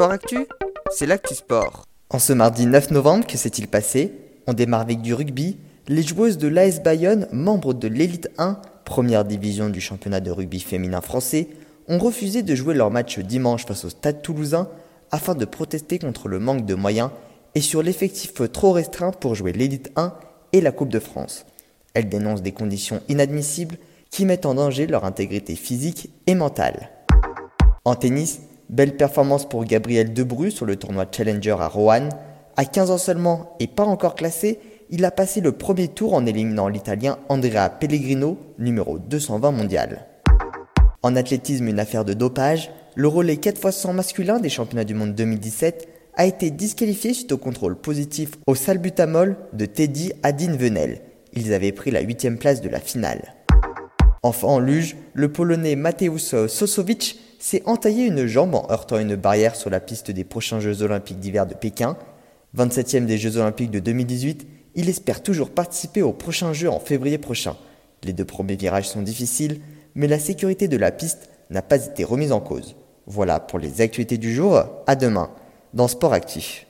Sport Actu, c'est l'actu sport. En ce mardi 9 novembre, que s'est-il passé? On démarre avec du rugby. Les joueuses de l'AS Bayonne, membres de l'élite 1, première division du championnat de rugby féminin français, ont refusé de jouer leur match dimanche face au Stade toulousain afin de protester contre le manque de moyens et sur l'effectif trop restreint pour jouer l'élite 1 et la Coupe de France. Elles dénoncent des conditions inadmissibles qui mettent en danger leur intégrité physique et mentale. En tennis, belle performance pour Gabriel Debru sur le tournoi Challenger à Roanne. À 15 ans seulement et pas encore classé, il a passé le premier tour en éliminant l'Italien Andrea Pellegrino, numéro 220 mondial. En athlétisme, une affaire de dopage, le relais 4x100 masculin des championnats du monde 2017 a été disqualifié suite au contrôle positif au salbutamol de Teddy Adin Venel. Ils avaient pris la 8 place de la finale. Enfin en luge, le Polonais Mateusz Sosowicz s'est entaillé une jambe en heurtant une barrière sur la piste des prochains Jeux olympiques d'hiver de Pékin. 27e des Jeux olympiques de 2018, il espère toujours participer aux prochains Jeux en février prochain. Les deux premiers virages sont difficiles, mais la sécurité de la piste n'a pas été remise en cause. Voilà pour les actualités du jour, à demain dans Sport Actif.